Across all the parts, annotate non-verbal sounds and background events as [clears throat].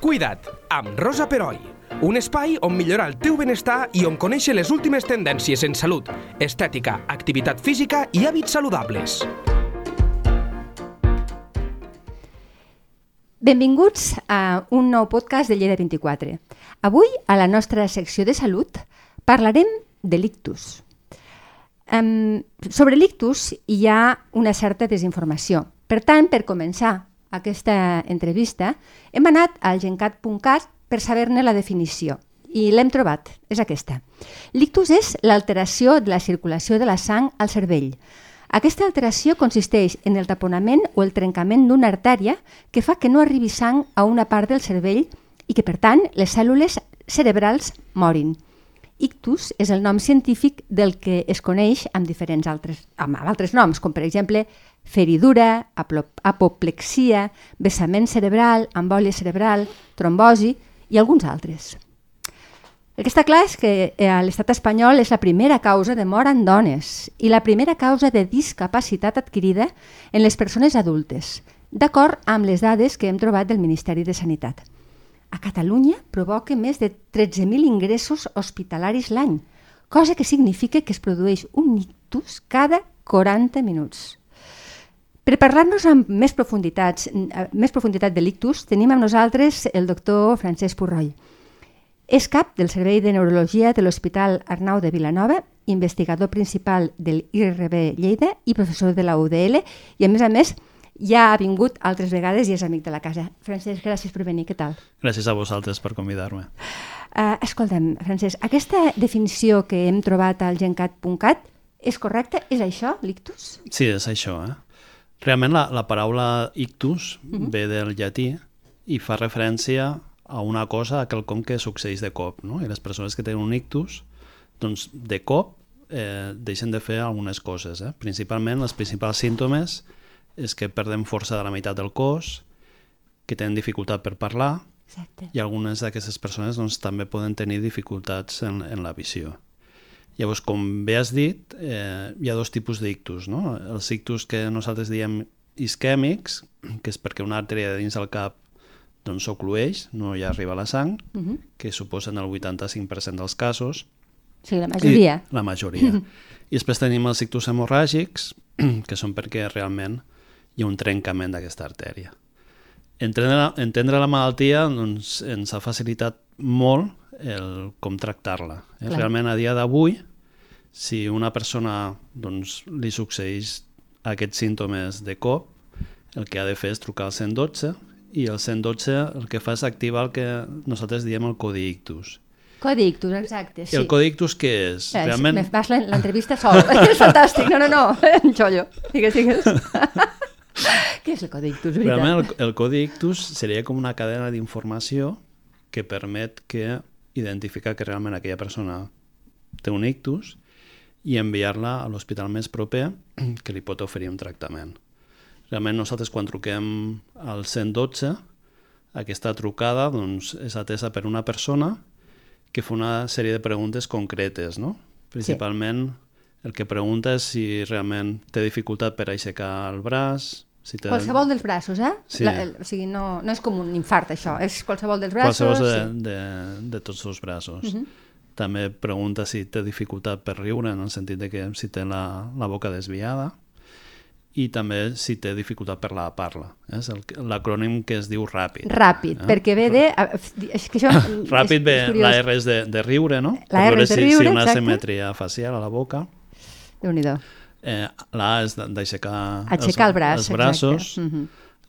Cuida't, amb Rosa Peroi. Un espai on millorar el teu benestar i on conèixer les últimes tendències en salut, estètica, activitat física i hàbits saludables. Benvinguts a un nou podcast de Lleida 24. Avui, a la nostra secció de salut, parlarem de l'ictus. Sobre l'ictus hi ha una certa desinformació. Per tant, per començar aquesta entrevista, hem anat al gencat.cat per saber-ne la definició i l'hem trobat, és aquesta. L'ictus és l'alteració de la circulació de la sang al cervell. Aquesta alteració consisteix en el taponament o el trencament d'una artèria que fa que no arribi sang a una part del cervell i que, per tant, les cèl·lules cerebrals morin. Ictus és el nom científic del que es coneix amb diferents altres, amb altres noms, com per exemple feridura, apoplexia, vessament cerebral, embòlia cerebral, trombosi i alguns altres. El que està clar és que eh, a l'estat espanyol és la primera causa de mort en dones i la primera causa de discapacitat adquirida en les persones adultes, d'acord amb les dades que hem trobat del Ministeri de Sanitat. A Catalunya provoca més de 13.000 ingressos hospitalaris l'any, cosa que significa que es produeix un ictus cada 40 minuts. Per parlar-nos amb més, profunditats, eh, més profunditat de l'ictus, tenim amb nosaltres el doctor Francesc Purroll. És cap del Servei de Neurologia de l'Hospital Arnau de Vilanova, investigador principal del IRB Lleida i professor de la UDL, i a més a més ja ha vingut altres vegades i és amic de la casa. Francesc, gràcies per venir, què tal? Gràcies a vosaltres per convidar-me. Uh, escolta'm, Francesc, aquesta definició que hem trobat al gencat.cat és correcta? És això, l'ictus? Sí, és això, eh? Realment la, la paraula ictus uh mhm. -huh. ve del llatí i fa referència a una cosa, a quelcom que succeeix de cop, no? I les persones que tenen un ictus, doncs de cop eh, deixen de fer algunes coses. Eh? Principalment, els principals símptomes és que perdem força de la meitat del cos, que tenen dificultat per parlar, Exacte. i algunes d'aquestes persones doncs, també poden tenir dificultats en, en la visió. Llavors, com bé has dit, eh, hi ha dos tipus d'ictus. No? Els ictus que nosaltres diem isquèmics, que és perquè una artèria dins del cap doncs s'oclueix, no hi arriba la sang, uh mhm. -huh. que suposen el 85% dels casos. Sí, la majoria. I, la majoria. I després tenim els ictus hemorràgics, [clears throat] que són perquè realment hi ha un trencament d'aquesta artèria. Entendre, entendre la malaltia doncs, ens ha facilitat molt el com tractar-la. Eh? Realment, a dia d'avui, si una persona doncs, li succeeix aquests símptomes de cop, el que ha de fer és trucar al 112 i el 112 el que fa és activar el que nosaltres diem el codi ictus. Codi ictus, exacte, sí. I el codi ictus què és? Eh, Realment... Vas l'entrevista sol, [laughs] és fantàstic, no, no, no, [laughs] xollo, digues, digues. [laughs] què és el codi ictus, veritat? Realment el, el codi ictus seria com una cadena d'informació que permet que identificar que realment aquella persona té un ictus i enviar-la a l'hospital més proper que li pot oferir un tractament. Realment nosaltres quan truquem al 112 aquesta trucada doncs, és atesa per una persona que fa una sèrie de preguntes concretes, no? Principalment sí. el que pregunta és si realment té dificultat per aixecar el braç, si te... Qualsevol dels braços, eh? Sí. La, el, o sigui, no, no és com un infart, això. És qualsevol dels braços... Qualsevol de, sí. de, de tots els braços. Uh mhm. -huh. També pregunta si té dificultat per riure, en el sentit de que si té la, la boca desviada i també si té dificultat per la parla. Eh? És l'acrònim que es diu ràpid. Ràpid, eh? perquè ve de... És que això [laughs] ràpid ve, és la R és de, de riure, no? La R és de riure, si, si una exacte. simetria facial a la boca. déu nhi Eh, la A és d'aixecar els, el braç, els braços. Uh -huh.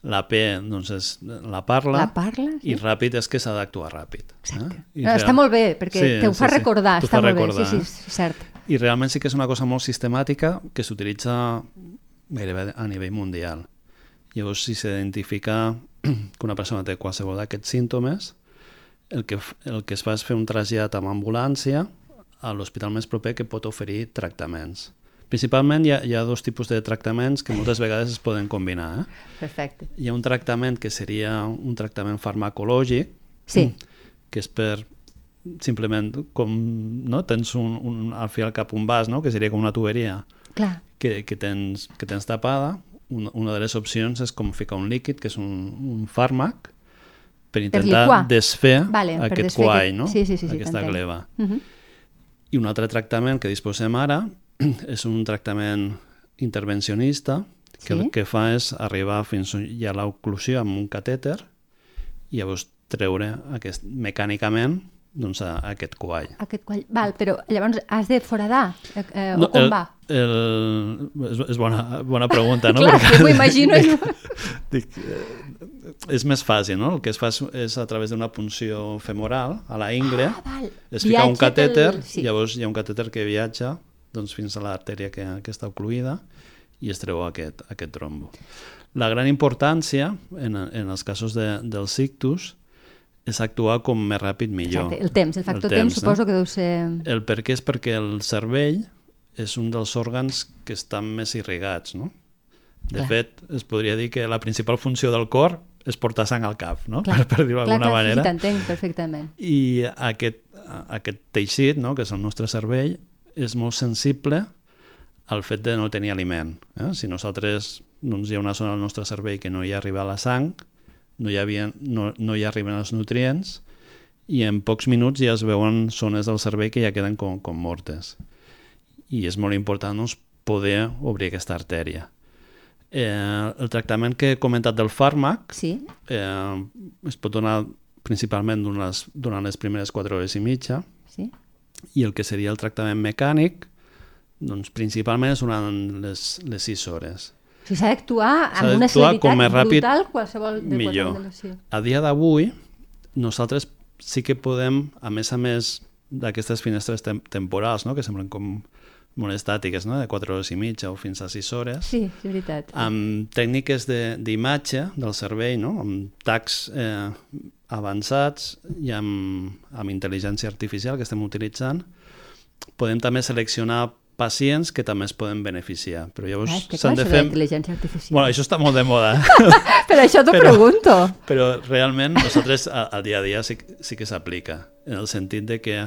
La P, doncs, és la parla. La parla, sí. I ràpid és que s'ha d'actuar ràpid. Exacte. Eh? No, està molt bé, perquè sí, te ho fa sí, recordar. Sí. Està fa molt recordar, bé, sí, sí, cert. I realment sí que és una cosa molt sistemàtica que s'utilitza gairebé a nivell mundial. Llavors, si s'identifica [clears throat] que una persona té qualsevol d'aquests símptomes, el que, el que es fa és fer un trasllat amb ambulància a l'hospital més proper que pot oferir tractaments. Principalment hi ha, hi ha dos tipus de tractaments que moltes vegades es poden combinar. Eh? Perfecte. Hi ha un tractament que seria un tractament farmacològic, sí. que és per simplement com no? tens un, un, al final cap un vas, no? que seria com una tuberia Clar. Que, que, tens, que tens tapada. Una, una de les opcions és com ficar un líquid, que és un, un fàrmac, per intentar liquar. desfer Vale, per aquest desfer quai, aquest- no? sí, sí, sí, sí, aquesta gleva. Uh -huh. I un altre tractament que disposem ara [clears throat] és un tractament intervencionista que Sí. el que fa és arribar fins hi ha l'oclusió amb un catèter i llavors treure aquest, mecànicament doncs, a, a aquest quall. Aquest quall... Val, però llavors has de foradar? Eh, eh, o com el, va? El, és, és bona, bona pregunta, no? [laughs] Clar, Perquè- m'ho imagino. És... [laughs] Dic, eh, és més fàcil, no? El que es fa és, és a través d'una punció femoral a la ingle, Ah, val. es fica un catèter, sí. llavors hi ha un catèter que viatja doncs, fins a l'artèria que, que està ocluïda i es treu aquest, aquest trombo. La gran importància en, en els casos de, dels ictus és actuar com més ràpid millor. Exacte, el temps, el factor temps, suposo que deu ser... El per què és perquè el cervell és un dels òrgans que estan més irrigats, no? De Clar. fet, es podria dir que la principal funció del cor és portar sang al cap, no? Clar, per, [laughs] per dir-ho d'alguna clar, manera. Sí, t'entenc perfectament. I aquest, aquest teixit, no? que és el nostre cervell, és molt sensible al fet de no tenir aliment. Eh? Si nosaltres doncs, hi ha una zona del nostre cervell que no hi arriba la sang, no hi, havia, no, no hi arriben els nutrients, i en pocs minuts ja es veuen zones del cervell que ja queden com, com mortes. I és molt important doncs, poder obrir aquesta artèria. Eh, el tractament que he comentat del fàrmac Sí, eh, es pot donar principalment durant les, durant les primeres 4 hores i mitja. I el que seria el tractament mecànic doncs principalment és durant les, les 6 hores. O sigui, s'ha d'actuar amb una celeritat ràpid, brutal qualsevol de millor. qualsevol. A dia d'avui nosaltres sí que podem, a més a més d'aquestes finestres tem temporals, no? que semblen com molt estàtiques, no? de 4 hores i mitja o fins a 6 hores, sí, és veritat. amb tècniques de- d'imatge de, del cervell, no? amb tacs eh, avançats i amb, amb intel·ligència artificial que estem utilitzant, podem també seleccionar pacients que també es poden beneficiar. Però llavors Ah, s'han de fer... intel·ligència artificial. Bueno, això està molt de moda, [laughs] Per això t'ho però- pregunto. però realment nosaltres a- al dia a dia sí, sí que s'aplica, en el sentit de que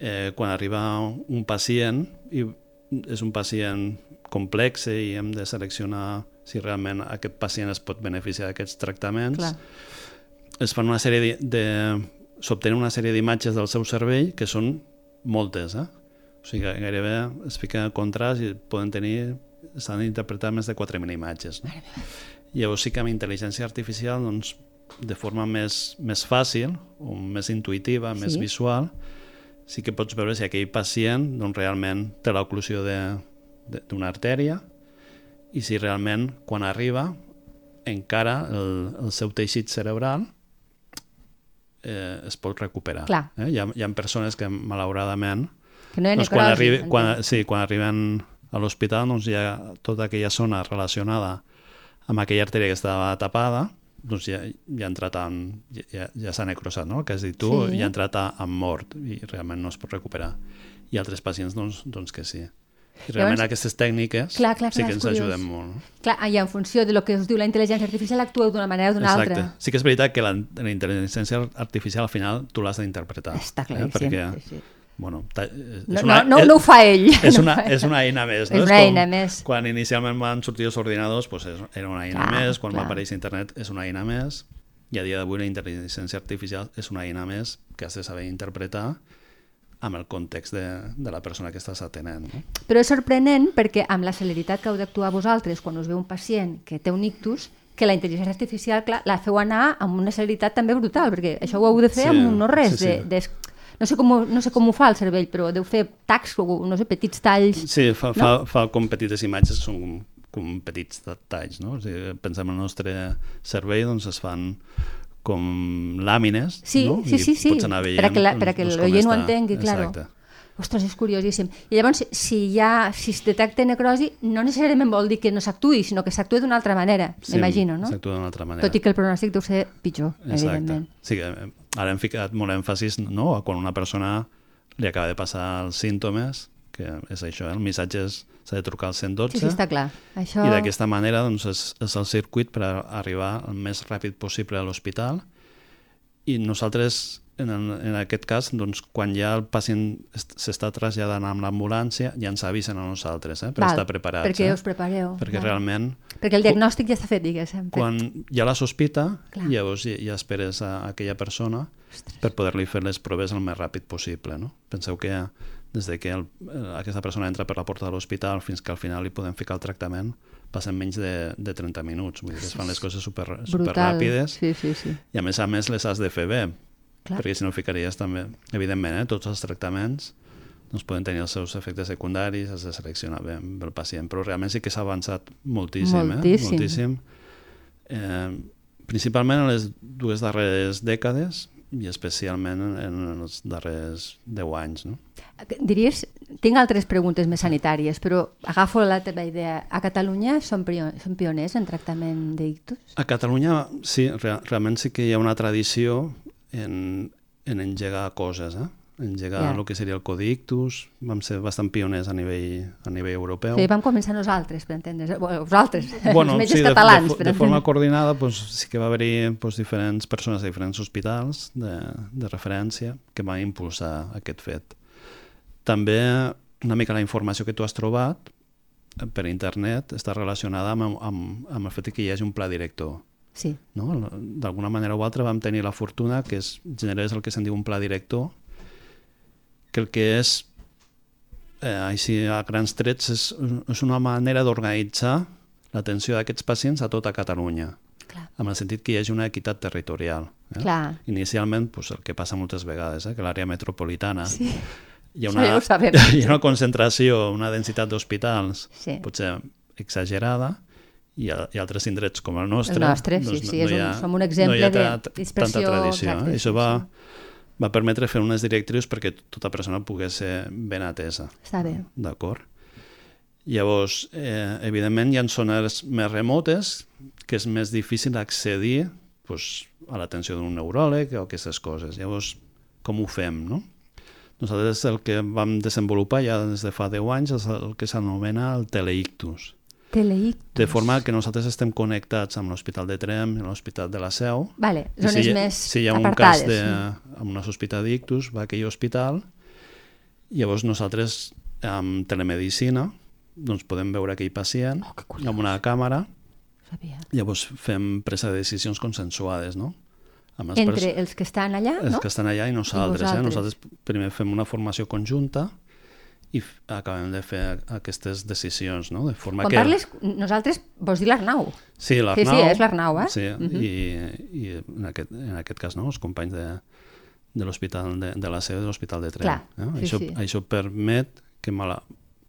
eh, quan arriba un pacient i és un pacient complex i hem de seleccionar si realment aquest pacient es pot beneficiar d'aquests tractaments, Clar. Es fan una sèrie de... de s'obtenen una sèrie d'imatges del seu cervell que són moltes, eh? O sigui, que gairebé es fica en contrast i poden tenir s'han d'interpretar més de 4.000 imatges. No? Llavors sí que amb intel·ligència artificial, doncs, de forma més, més fàcil, o més intuïtiva, Sí. més visual, sí que pots veure si aquell pacient doncs, realment té l'oclusió d'una artèria i si realment, quan arriba, encara el, el seu teixit cerebral eh, es pot recuperar. Clar. Eh? Hi, ha, hi ha persones que, malauradament, Que no doncs quan, arribi, quan, sí, quan arriben a l'hospital doncs hi ha tota aquella zona relacionada amb aquella artèria que estava tapada doncs ja, ja ha entrat en, ja, ja s'ha necrosat, no? el que has dit tu, Sí. ja ha entrat a- en mort i realment no es pot recuperar. I altres pacients doncs, doncs que sí. I realment Llavors- aquestes tècniques Clar, clar, sí clar, que és ens curiós. ajuden molt. No? Clar, i en funció de lo que us diu la intel·ligència artificial actueu d'una manera o d'una altra. Sí que és veritat que la, la intel·ligència artificial al final tu l'has d'interpretar. Està claríssim. Perquè, sí, sí. bueno, és una, no, no, no ho fa ell. [laughs] és una, és una eina més. No? És una com eina més. Quan inicialment van sortir els ordinadors, doncs és, era una eina Clar, més. Quan clar. va aparèixer internet, és una eina més. I a dia d'avui la intel·ligència artificial és una eina més que has de saber interpretar amb el context de, de la persona que estàs atenent. No? Però és sorprenent perquè amb la celeritat que heu d'actuar vosaltres quan us veu un pacient que té un ictus, que la intel·ligència artificial, clar, la feu anar amb una celeritat també brutal, perquè això ho heu de fer Sí, amb un no res sí, sí. de, de... No sé, com, ho- no sé com ho fa el cervell, però deu fer tacs, o, no sé, petits talls... Sí, fa, fa, fa com petites imatges, són com, com petits detalls, no? O sigui, pensem en el nostre cervell, doncs es fan com làmines, Sí, no? sí, sí, sí. anar veient, Per a que la- per a que doncs, l'oient ho entengui, claro. Exacte. Ostres, és curiosíssim. I llavors, si, hi ha, si es detecta necrosi, no necessàriament vol dir que no s'actuï, sinó que s'actua d'una altra manera, Sí, m'imagino, no? S'actua d'una altra manera. Tot i que el pronòstic deu ser pitjor, Exacte. evidentment. Sí eh, ara hem ficat molt èmfasis no? quan una persona li acaba de passar els símptomes, que és això, eh? el missatge s'ha de trucar al 112 Sí, sí, està clar. Això... i d'aquesta manera doncs, és, és el circuit per arribar el més ràpid possible a l'hospital i nosaltres en, el, en aquest cas, doncs, quan ja el pacient est- s'està traslladant amb l'ambulància, ja ens avisen a nosaltres, eh, per Val, estar preparats. perquè eh? us prepareu, Perquè val. realment, Perquè el diagnòstic ja està fet, diguéssim. quan ha la sospita, Clar. llavors ja, ja esperes a aquella persona per poder-li fer les proves el més ràpid possible. No? Penseu que des de que el, eh, aquesta persona entra per la porta de l'hospital fins que al final li podem ficar el tractament, passen menys de, de 30 minuts. Vull dir que es fan les coses super, super Brutal. ràpides Sí, sí, sí. i a més a més les has de fer bé, Clar. perquè si no ficaries també... Evidentment, eh, tots els tractaments doncs poden tenir els seus efectes secundaris, has de seleccionar bé el pacient, però realment sí que s'ha avançat moltíssim, Moltíssim. eh? moltíssim. Eh, principalment en les dues darreres dècades i especialment en, en els darrers 10 anys. No? Diries, tinc altres preguntes més sanitàries, però agafo la teva idea. A Catalunya són, són pioners en tractament d'ictus? A Catalunya sí, re realment sí que hi ha una tradició en, en engegar coses, eh? engegar Ja. el que seria el codictus, vam ser bastant pioners a nivell, a nivell europeu. Sí, vam començar nosaltres, per entendre's. Vosaltres, [laughs] bueno, els metges sí, catalans. de, de, de forma coordinada doncs, sí que va haver-hi doncs, diferents persones de diferents hospitals de, de referència que van impulsar aquest fet. També una mica la informació que tu has trobat eh, per internet està relacionada amb, amb, amb el fet que hi hagi un pla director. Sí, No? D'alguna manera o altra vam tenir la fortuna que es generés el que se'n diu un pla director, que el que és, eh, així a grans trets, és, és una manera d'organitzar l'atenció d'aquests pacients a tota Catalunya, clar. amb el sentit que hi hagi una equitat territorial. Eh? Clar. Inicialment, doncs, el que passa moltes vegades, eh? que l'àrea metropolitana Sí. Hi ha una, sabem. [laughs] hi ha una concentració, una densitat d'hospitals Sí. potser exagerada, i, a, i altres indrets com el nostre, El nostre, sí, sí, és hi un- som un exemple no hi ha de dispersió, Tanta tradició. exacte, eh? Sí, això va, va permetre fer unes directrius perquè tota persona pogués ser ben atesa. Està bé. D'acord? Llavors, eh, evidentment, hi ha zones més remotes que és més difícil accedir pues, a l'atenció d'un neuròleg o aquestes coses. Llavors, com ho fem, no? Nosaltres el que vam desenvolupar ja des de fa 10 anys és el que s'anomena el teleictus. Teleictus. De forma que nosaltres estem connectats amb l'Hospital de Trem i l'Hospital de la Seu. Vale, zones si hi, més si hi ha un apartades. cas de, amb una sospita d'ictus, va a aquell hospital, llavors nosaltres amb telemedicina doncs podem veure aquell pacient Oh, amb una càmera, Sabia. llavors fem presa de decisions consensuades, no? Amb els Entre els que estan allà, els no? que estan allà i nosaltres. eh? vosaltres. Nosaltres primer fem una formació conjunta i acabem de fer aquestes decisions, no? De forma Quan que... parles, nosaltres vols dir l'Arnau. Sí, Sí, l'Arnau. sí, és l'Arnau, eh? Sí, Mhm. i, i en, aquest, en aquest cas no, els companys de, de l'hospital de, de la seu de l'hospital de Trem. Clar, eh? sí, això, sí. això permet que, mala,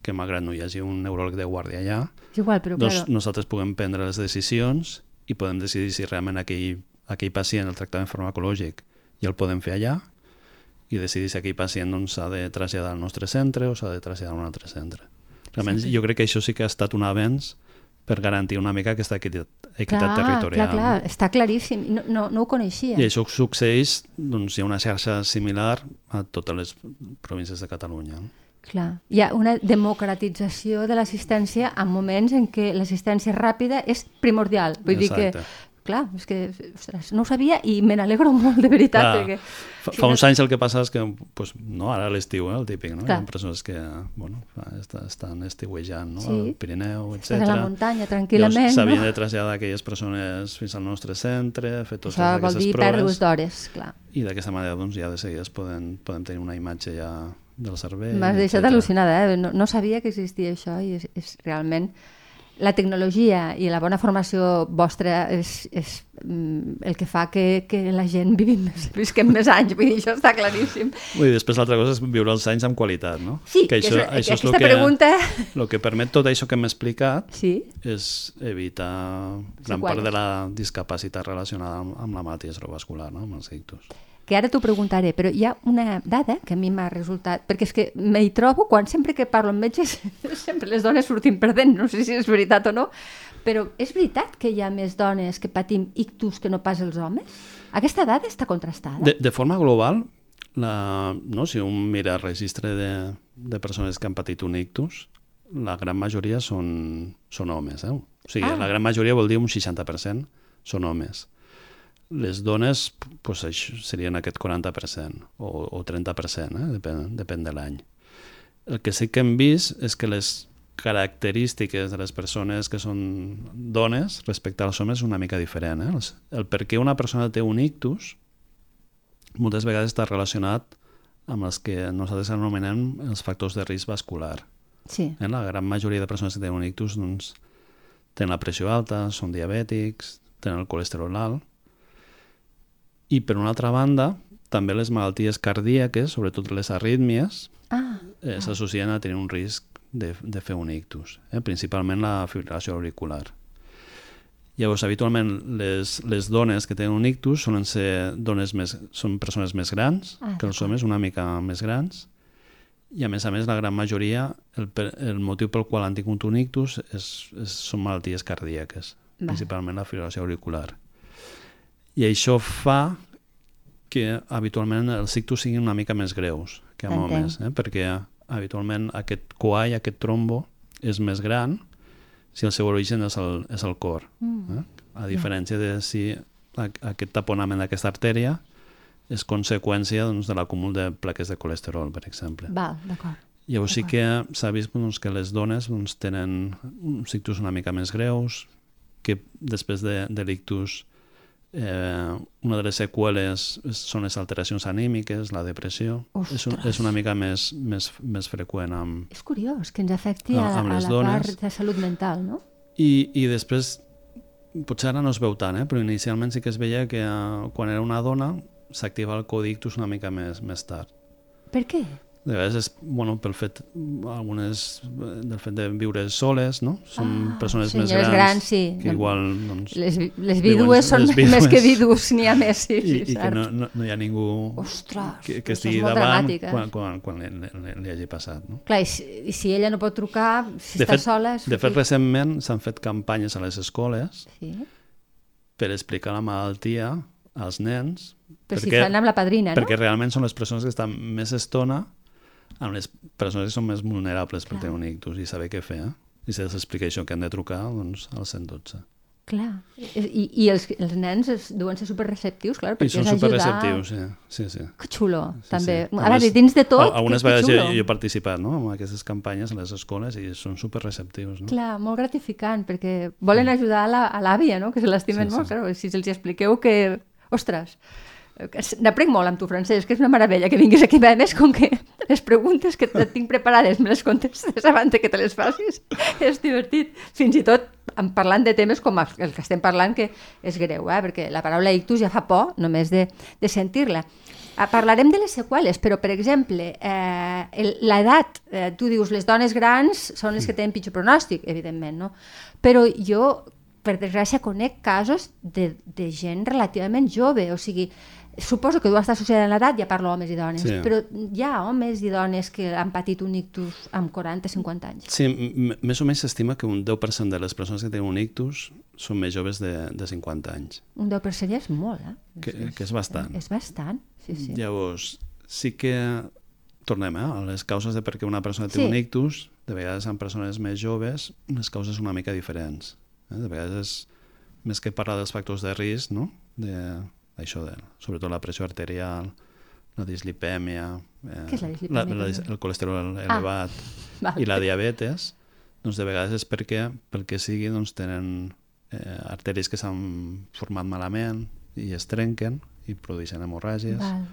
que malgrat no hi hagi un neuròleg de guàrdia allà, És igual, però doncs claro, nosaltres puguem prendre les decisions i podem decidir si realment aquell, aquell pacient, el tractament farmacològic, ja el podem fer allà i decidir si aquell pacient doncs, s'ha de traslladar al nostre centre o s'ha de traslladar a un altre centre. Realment, Sí. jo crec que això sí que ha estat un avenç per garantir una mica aquesta equitat, equitat clar, territorial. clar, clar, està claríssim. No, no, no ho coneixia. I això succeeix, doncs hi ha una xarxa similar a totes les províncies de Catalunya. Clar. Hi ha una democratització de l'assistència en moments en què l'assistència ràpida és primordial. Vull dir que, Exacte. Clar, és que ostres, no ho sabia i me n'alegro molt, de veritat. Clar, perquè, fa, si fa no- uns anys el que passa és que, pues, no, ara a l'estiu, eh, el típic, no? Clar. hi ha persones que bueno, estan estiuejant no? Sí. al Pirineu, etc. Estàs a la muntanya tranquil·lament, S'havien no? de traslladar aquelles persones fins al nostre centre, fer totes Això vol aquestes dir proves. pèrdues d'hores, clar. I d'aquesta manera doncs, ja de seguida es poden, podem tenir una imatge ja del cervell. M'has deixat etcètera. al·lucinada, eh? no, no sabia que existia això i és, és realment... La tecnologia i la bona formació vostra és, és mm, el que fa que, que la gent vivim més, visquem més anys, vull dir, això està claríssim. Vull dir, després l'altra cosa és viure els anys amb qualitat, no? Sí, que és- que aquesta lo que, pregunta- El que permet tot això que hem explicat Sí, és evitar gran Seqüeles. part de la discapacitat relacionada amb, amb la malaltia cerebrovascular, no? amb els ictus. Que ara t'ho preguntaré, però hi ha una dada que a mi m'ha resultat, perquè és que m'hi trobo quan sempre que parlo amb metges [laughs] sempre les dones sortim perdent, no sé si és veritat o no, però és veritat que hi ha més dones que patim ictus que no pas els homes? Aquesta dada està contrastada? De, de forma global, la, no? si un mira el registre de, de persones que han patit un ictus, la gran majoria són, són homes. Eh? O sigui, Ah. la gran majoria vol dir un 60% són homes. Les dones pues, serien aquest 40% o, o 30%, eh? depèn, depèn de l'any. El que sí que hem vist és que les característiques de les persones que són dones respecte als homes és una mica diferent. Eh? El per què una persona té un ictus moltes vegades està relacionat amb els que nosaltres anomenem els factors de risc vascular. Sí. Eh? La gran majoria de persones que tenen un ictus doncs, tenen la pressió alta, són diabètics, tenen el colesterol alt, i per una altra banda, també les malalties cardíaques, sobretot les arrítmies, Ah, eh, s'associen a tenir un risc de, de fer un ictus, eh? principalment la fibrilació auricular. Llavors, habitualment, les, les dones que tenen un ictus solen ser dones més, són persones més grans Ah, que els homes, una mica més grans, i a més a més, la gran majoria, el, el motiu pel qual han tingut un ictus és, és, són malalties cardíaques, Val. principalment la fibrilació auricular. I això fa que habitualment els ictus siguin una mica més greus que amb Entenc. homes, eh? perquè habitualment aquest coall, aquest trombo, és més gran si el seu origen és el, és el cor. Mm. Eh? A diferència de si a- aquest taponament d'aquesta artèria és conseqüència doncs, de l'acúmul de plaques de colesterol, per exemple. val, d'acord. Llavors sí que s'ha vist doncs, que les dones doncs, tenen uns ictus una mica més greus, que després de, de l'ictus eh, una de les seqüeles són les alteracions anímiques, la depressió. És, un, és una mica més, més, més freqüent amb... És curiós que ens afecti a, a les la dones. part de salut mental, no? I, I després, potser ara no es veu tant, eh? però inicialment sí que es veia que eh, quan era una dona s'activa el codictus una mica més, més tard. Per què? De vegades és, bueno, pel fet, algunes, del fet de viure soles, no? Són Ah, persones més grans, grans, sí. que igual, doncs, Les, les vídues són les vídues. [laughs] més que vidus, n'hi ha més, sí, i, sí, i que cert. no, no, no hi ha ningú Ostres, que, que estigui davant dramàtic, eh? quan, quan, quan li, li, li hagi passat, no? Clar, i si, i si ella no pot trucar, si De està fet, sola... és de fet, recentment s'han fet campanyes a les escoles Sí. per explicar la malaltia als nens, Però si fan amb la padrina, no? perquè realment són les persones que estan més estona amb les persones que són més vulnerables per Clar. tenir un ictus i saber què fer. Eh? I si s'explica això que han de trucar doncs, al 112. Clar. I, i els, els nens es, deuen ser superreceptius, clar, I perquè són és ajudar... superreceptius, sí. sí, sí. Que xulo, Sí, també. sí. A veure, dins de tot, al- Algunes que, que vegades jo, xulo. jo he participat no? en aquestes campanyes a les escoles i són superreceptius. No? Clar, molt gratificant, perquè volen ajudar a l'àvia, no? que se l'estimen Sí, molt. sí. Clar, si els expliqueu que... Ostres, que n'aprenc molt amb tu, Francesc, que és una meravella que vinguis aquí. A més, com que les preguntes que et tinc preparades me les contestes abans que te les facis, [laughs] és divertit. Fins i tot parlant de temes com els que estem parlant, que és greu, eh? perquè la paraula ictus ja fa por només de, de sentir-la. Ah, Parlarem de les seqüeles, però, per exemple, eh, el- l'edat, eh, tu dius, les dones grans són les que tenen pitjor pronòstic, evidentment, no? Però jo, per desgràcia, conec casos de, de gent relativament jove, o sigui, suposo que deu estar associada en l'edat, ja parlo homes i dones, Sí. però hi ha homes i dones que han patit un ictus amb 40-50 anys. Sí, més o menys s'estima que un 10% de les persones que tenen un ictus són més joves de, de 50 anys, Un 10% ja és molt, eh? que, que és bastant. És bastant, sí, sí. Llavors, sí que tornem eh, a les causes de per què una persona té Sí. un ictus, de vegades en persones més joves les causes són una mica diferents. Eh? De vegades és més que parlar dels factors de risc, no? De, això de, sobretot la pressió arterial, la dislipèmia, eh, Què és la dislipèmia, la, la, el colesterol elevat Val. i la diabetes, doncs de vegades és perquè, pel que sigui, doncs tenen eh, artèries que s'han format malament i es trenquen i produeixen hemorràgies. Val.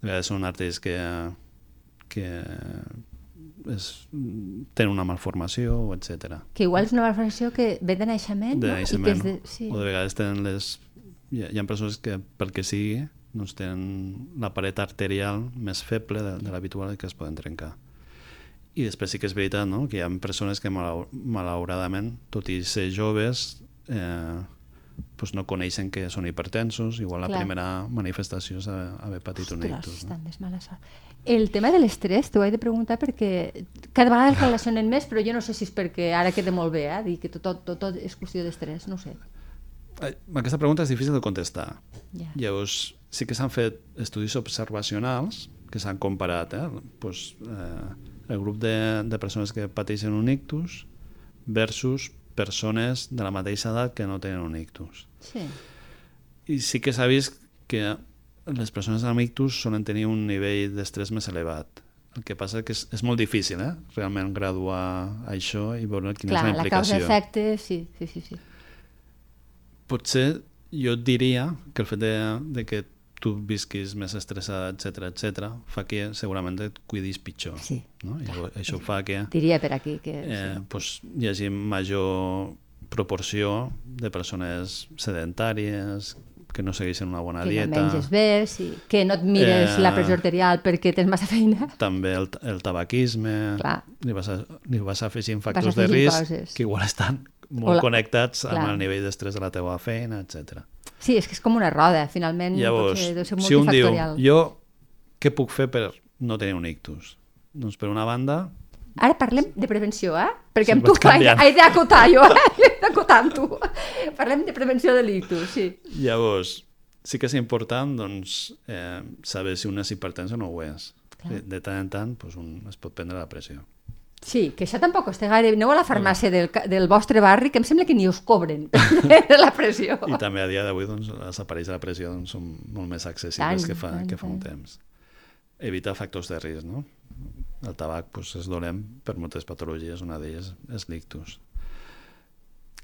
A vegades són artèries que, que es, tenen una malformació, etc. Que igual és una malformació que ve de naixement, De no? I que naixement, és de... Sí. O de vegades tenen les... Hi ha, hi ha persones que, pel que sigui, doncs tenen la paret arterial més feble de, de l'habitual que es poden trencar. I després sí que és veritat no? que hi ha persones que malau malauradament, tot i ser joves, eh, doncs no coneixen que són hipertensos, igual la Clar. primera manifestació és haver, patit un Ostres, ictus. No? també és mala sort. El tema de l'estrès t'ho he de preguntar perquè cada vegada es relacionen més, però jo no sé si és perquè ara queda molt bé, eh? dir que tot, tot, tot, és qüestió d'estrès, no sé. Aquesta pregunta és difícil de contestar. Ja. Llavors, sí que s'han fet estudis observacionals que s'han comparat eh? Pues, eh, el grup de, de persones que pateixen un ictus versus persones de la mateixa edat que no tenen un ictus. Sí. I sí que s'ha vist que les persones amb ictus solen tenir un nivell d'estrès més elevat. El que passa que és, és molt difícil, eh? realment graduar això i veure quina Clar, és la la implicació. causa-efecte, sí, sí, sí, sí. Potser jo et diria que el fet de, de que tu visquis més estressada, etc etc, fa que segurament et cuidis pitjor. Sí. No? I això fa que Diria per aquí que... eh, sí. pues, hi hagi major proporció de persones sedentàries, que no segueixen una bona que no dieta, menges bé, sí. que no et mires Eh, la pressió arterial perquè tens massa feina. també el, el tabaquisme, Clar. li vas, a, li vas afegint factors de afegint risc coses. que igual estan molt la- connectats Clar. amb el nivell d'estrès de la teva feina, etc. Sí, és que és com una roda, finalment Llavors, potser deu ser si un diu, jo què puc fer per no tenir un ictus? Doncs per una banda, Ara parlem de prevenció, eh? Perquè Sí, amb tu he d'acotar jo, [laughs] eh? He d'acotar amb tu. Parlem de prevenció de l'ictus, sí. llavors, sí que és important doncs, eh, saber si un és hipertens o no ho és. Clar. De, de tant en tant doncs, un es pot prendre la pressió. Sí, que això tampoc costa gaire. Aneu a la farmàcia del, del vostre barri, que em sembla que ni us cobren [laughs] la pressió. I també a dia d'avui doncs, els aparells de la pressió doncs, són molt més accessibles Tant, que fa, tant, que fa un tant. temps. Evitar factors de risc, no? El tabac doncs, és dolent per moltes patologies, una d'elles és l'ictus.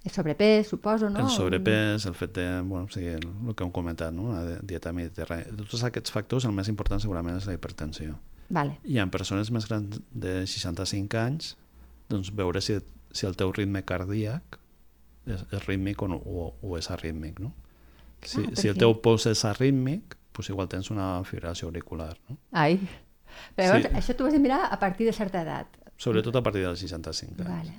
El sobrepès, suposo, no? El sobrepès, el fet de, bueno, o sigui, el, el que hem comentat, no? la dieta mediterrània. De tots aquests factors, el més important segurament és la hipertensió. Vale. I en persones més grans de 65 anys, doncs veure si, si el teu ritme cardíac és, és rítmic o, no, o, o és arrítmic, no? si, Clar, si el perquè- teu pols és arrítmic, doncs igual tens una fibrilació auricular, no? Ai. Però llavors, Sí. això t'ho has de mirar a partir de certa edat. Sobretot a partir dels 65 anys. Vale.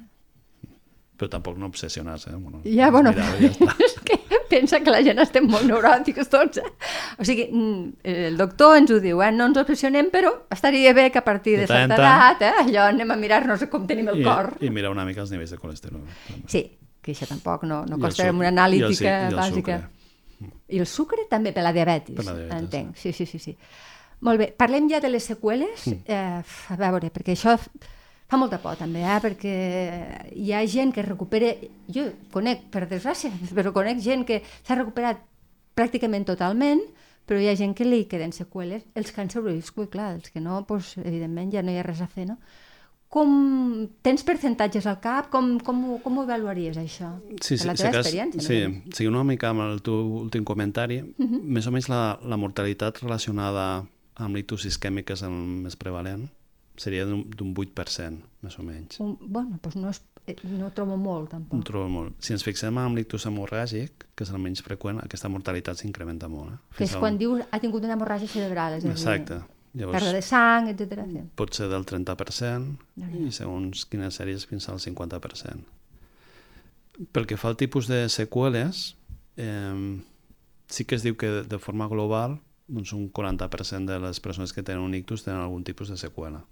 Però tampoc no obsessionar-se. Eh? Bueno, Ja, bueno, mira, ja està. [laughs] [laughs] pensa que la gent estem molt neuròtics tots. Eh? O sigui, mm, el doctor ens ho diu, eh? no ens obsessionem, però estaria bé que a partir de, certa edat, eh? allò anem a mirar-nos com tenim el I, cor. I mirar una mica els nivells de colesterol. també. Sí, que això tampoc no, no I el costa una i el analítica i el bàsica. sucre. I el sucre també per la diabetis, Per la diabetis, entenc. Sí, sí, sí, sí. Molt bé, parlem ja de les seqüeles. Mm. Eh, a veure, perquè això fa molta por també, eh? perquè hi ha gent que recupera... Jo conec, per desgràcia, [laughs] però conec gent que s'ha recuperat pràcticament totalment, però hi ha gent que li queden seqüeles. Els que han sobreviscut, clar, els que no, doncs, evidentment ja no hi ha res a fer, no? Com tens percentatges al cap? Com, com, ho, com ho avaluaries, això? Sí, per sí, la sí, teva que, experiència? sí, no? sí, una mica amb el teu últim comentari, Mhm. més o menys la, la mortalitat relacionada amb l'ictus isquèmic és el més prevalent, seria d'un d'un 8%, més o menys. Un, bueno, doncs no, és, eh, no trobo molt, tampoc. trobo molt. Si ens fixem en l'ictus hemorràgic, que és el menys freqüent, aquesta mortalitat s'incrementa molt. Eh? Que és quan dius ha tingut una hemorràgia cerebral, és Exacte. pèrdua Llavors, de sang, etc. Pot ser del 30% Déu-n'hi-do. i segons quines sèries fins al 50%. Pel que fa al tipus de seqüeles, eh, sí que es diu que de forma global doncs un 40% de les persones que tenen un ictus tenen algun tipus de seqüela.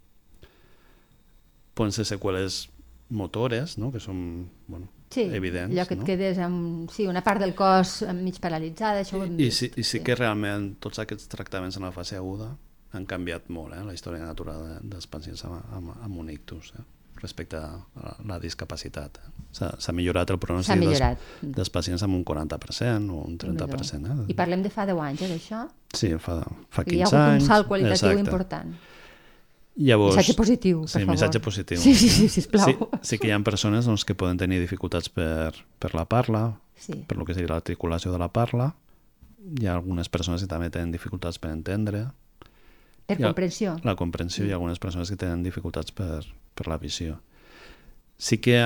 Poden ser seqüeles motores, no? que són bueno, Sí, evidents. allò que et no? quedes amb sí, una part del cos mig paralitzada, això ho hem I, vist. sí, I sí que realment tots aquests tractaments en la fase aguda han canviat molt eh, la història natural de, dels pacients amb, amb, amb un ictus eh, respecte a la, la discapacitat. Eh. S'ha millorat el pronòstic dels, millorat. dels pacients amb un 40% o un 30%. Eh? I parlem de fa 10 anys, eh, d'això? Sí, fa, fa 15 I hi ha hagut anys. un salt qualitatiu exacte. important. Llavors, Missatge positiu, per sí, favor. missatge positiu. Sí, sí, sí, sisplau. Sí, sí que hi ha persones doncs, que poden tenir dificultats per, per la parla, Sí. per lo que seria l'articulació de la parla. Hi ha algunes persones que també tenen dificultats per entendre. Per ha comprensió. La comprensió. Hi ha algunes persones que tenen dificultats per, per la visió. Sí que,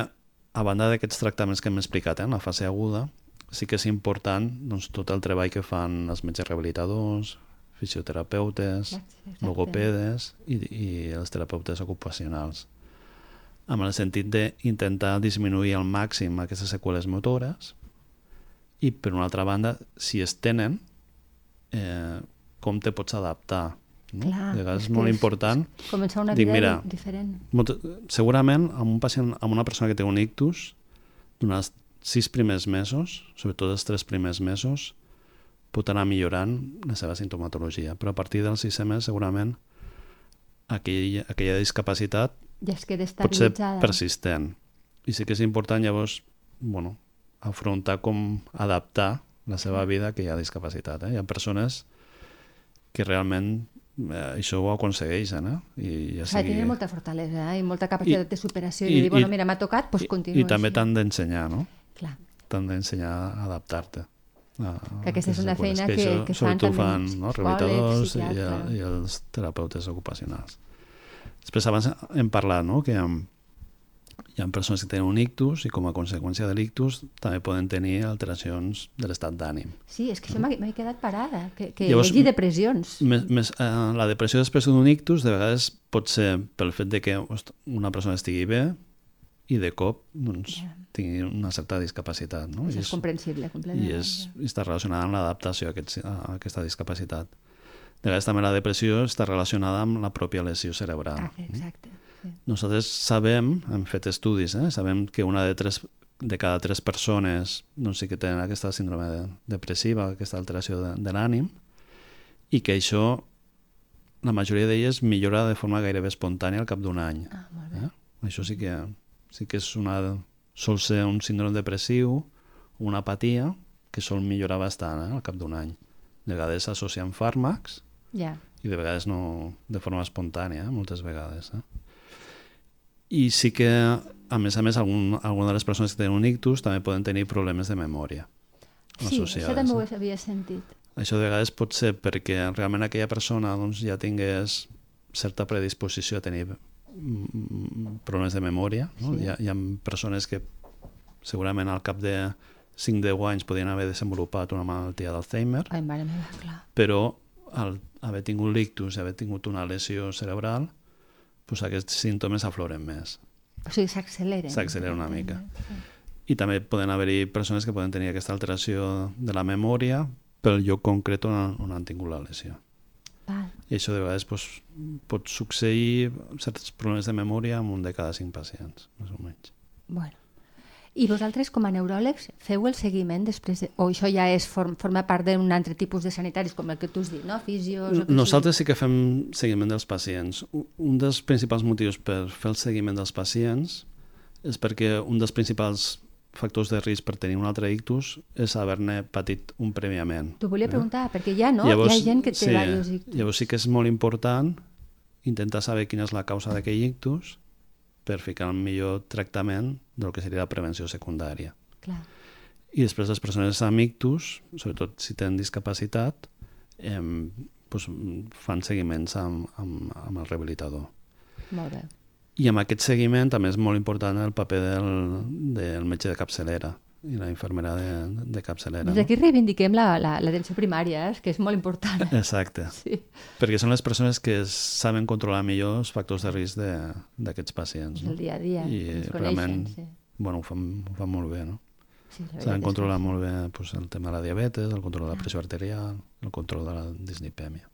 a banda d'aquests tractaments que hem explicat eh, en la fase aguda, sí que és important doncs, tot el treball que fan els metges rehabilitadors, fisioterapeutes, logopedes i, i els terapeutes ocupacionals amb el sentit d'intentar disminuir al màxim aquestes seqüeles motores i per una altra banda, si es tenen eh, com te pots adaptar no? Clar, de vegades és molt és- important Començar una Dic, vida mira, diferent. molt, segurament amb un pacient, amb una persona que té un ictus durant els sis primers mesos sobretot els tres primers mesos pot anar millorant la seva sintomatologia però a partir del sisè mes segurament aquell, aquella discapacitat Ja es queda pot ser persistent. I sí que és important llavors, bueno, afrontar com adaptar la seva vida que hi ha discapacitat. Eh? Hi ha persones que realment eh, això ho aconsegueixen, eh? I ja sigui... Tenir molta fortalesa eh? i molta capacitat I- de superació i, i- dir, bueno, i- mira, m'ha tocat, doncs I, continuo I també així. t'han d'ensenyar, no? Clar. T'han d'ensenyar a adaptar-te. A- a Que aquesta és una feina que, que- que fan també fan no? rehabilitadors i, psiquiatres. i els terapeutes ocupacionals. Després abans hem parlat no? que hi ha, hi ha persones que tenen un ictus i com a conseqüència de l'ictus també poden tenir alteracions de l'estat d'ànim. Sí, és que això m'he quedat parada, que, que Llavors, Llavors, llegi depressions. Més, més, eh, la depressió després d'un ictus de vegades pot ser pel fet de que una persona estigui bé i de cop doncs, Ja. tingui una certa discapacitat. No? Això I és comprensible, completament. i, és, està relacionada amb l'adaptació a, aquest, a aquesta discapacitat. De vegades també la depressió està relacionada amb la pròpia lesió cerebral. Ah, exacte. Sí. Nosaltres sabem, hem fet estudis, eh? sabem que una de, tres, de cada tres persones doncs, sí que tenen aquesta síndrome de, depressiva, aquesta alteració de, de l'ànim, i que això, la majoria d'elles, millora de forma gairebé espontània al cap d'un any. Ah, molt bé. Eh? Això sí que, sí que és una, sol ser un síndrome depressiu, una apatia, que sol millorar bastant eh? al cap d'un any. De vegades s'associa amb fàrmacs, Ja. i de vegades no de forma espontània, eh? moltes vegades. Eh? I sí que, a més a més, algun, alguna de les persones que tenen un ictus també poden tenir problemes de memòria Sí, això també ho eh? havia sentit. Això de vegades pot ser perquè realment aquella persona doncs, ja tingués certa predisposició a tenir problemes de memòria. No? Sí. Hi, ha, hi ha persones que segurament al cap de 5-10 anys podien haver desenvolupat una malaltia d'Alzheimer, però al haver tingut l'ictus i haver tingut una lesió cerebral, doncs aquests símptomes afloren més. O sigui, s'acceleren. S'accelera una mica. I també poden haver-hi persones que poden tenir aquesta alteració de la memòria pel lloc concret on, on han tingut la lesió. Val. I això de vegades doncs, pot succeir certs problemes de memòria en un de cada cinc pacients, més o menys. Bueno. I vosaltres, com a neuròlegs, feu el seguiment després de... O això ja és form, forma part d'un altre tipus de sanitaris, com el que tu has dit, no? Fisios... Nosaltres sí que fem seguiment dels pacients. Un dels principals motius per fer el seguiment dels pacients és perquè un dels principals factors de risc per tenir un altre ictus és haver-ne patit un prèviament. T'ho volia eh? preguntar, perquè ja, no? hi ha gent que té sí, diversos ictus. Llavors sí que és molt important intentar saber quina és la causa d'aquell ictus per ficar el millor tractament del que seria la prevenció secundària. Clar. I després les persones amb ictus, sobretot si tenen discapacitat, eh, doncs, fan seguiments amb, amb, amb el rehabilitador. Molt bé. I amb aquest seguiment també és molt important el paper del, del metge de capçalera i la infermera de, de capçalera. Doncs aquí reivindiquem la- la- l'atenció primària, eh? que és molt important. No? Exacte. [laughs] Sí. Perquè són les persones que saben controlar millor els factors de risc de- d'aquests pacients. No? El dia a dia, I ens realment, coneixen, sí. bueno, ho fan, ho fan molt bé, no? Sí, la Saben controlar molt bé pues, el tema de la diabetes, el control de la pressió arterial, el control de la dislipèmia.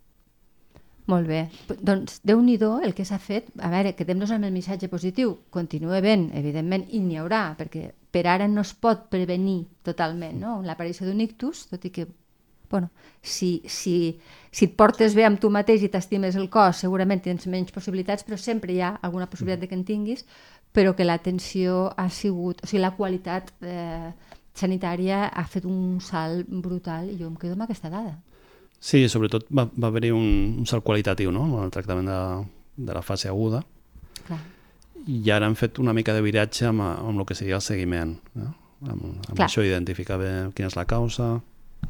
Molt bé. Doncs, déu nhi el que s'ha fet. A veure, quedem-nos amb el missatge positiu. Continua ben, evidentment, i n'hi haurà, perquè per ara no es pot prevenir totalment no? l'aparició d'un ictus, tot i que bueno, si, si, si et portes bé amb tu mateix i t'estimes el cos, segurament tens menys possibilitats, però sempre hi ha alguna possibilitat de que en tinguis, però que l'atenció ha sigut... O sigui, la qualitat eh, sanitària ha fet un salt brutal i jo em quedo amb aquesta dada. Sí, sobretot va, va haver-hi un, un salt qualitatiu no? en el tractament de, de la fase aguda Clar. i ara han fet una mica de viratge amb, amb el que seria el seguiment. No? Amb, amb Clar. això identificar bé quina és la causa,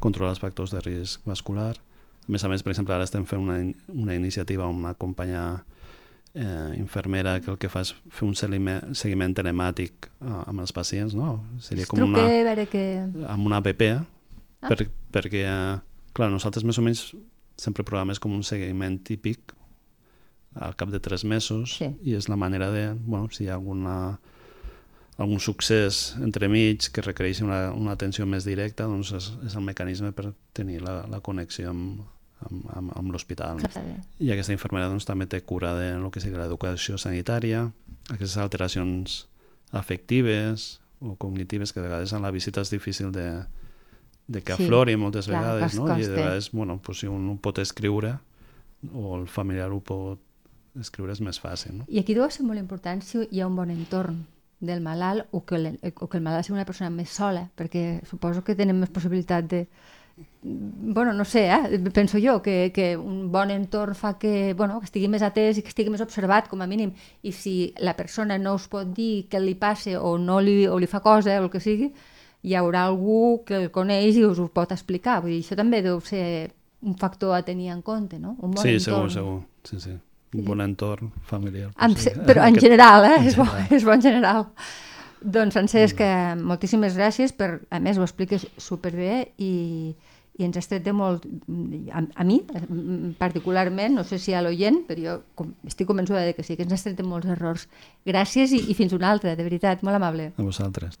controlar els factors de risc vascular. A més a més, per exemple, ara estem fent una, una iniciativa amb una companya eh, infermera que el que fa és fer un seguiment, seguiment telemàtic eh, amb els pacients, no? Seria com una, que... amb una app, Ah. per, perquè, eh, clar, nosaltres més o menys sempre programes com un seguiment típic al cap de tres mesos Sí. i és la manera de, bueno, si hi ha alguna, algun succés entremig que requereixi una, una atenció més directa, doncs és, és el mecanisme per tenir la, la connexió amb, amb, amb, amb l'hospital. I aquesta infermera doncs, també té cura de lo que seria l'educació sanitària, aquestes alteracions afectives o cognitives que a vegades en la visita és difícil de, de que Sí, aflori moltes clar, vegades, no? I de vegades, bueno, pues, si un ho pot escriure o el familiar ho pot escriure és més fàcil, no? I aquí deu ser molt important si hi ha un bon entorn. del malalt o que, el, o que el malalt sigui una persona més sola, perquè suposo que tenen més possibilitat de, bueno, no sé, eh? penso jo que, que un bon entorn fa que, bueno, que estigui més atès i que estigui més observat, com a mínim, i si la persona no us pot dir què li passa o, no li, o li fa cosa o el que sigui, hi haurà algú que el coneix i us ho pot explicar. Vull dir, això també deu ser un factor a tenir en compte, no? Un bon sí, entorn. segur, segur. Sí, sí. Un bon entorn familiar. Em, Sí. però en general, eh? En És, bo, general. és bo en general. Doncs, Francesc, mm. moltíssimes gràcies per, a més, ho expliques superbé i, i ens has tret de molt, a, a mi particularment, no sé si a l'oient, però jo com, estic convençuda de que sí, que ens has tret de molts errors. Gràcies i, i fins una altra, de veritat, molt amable. A vosaltres.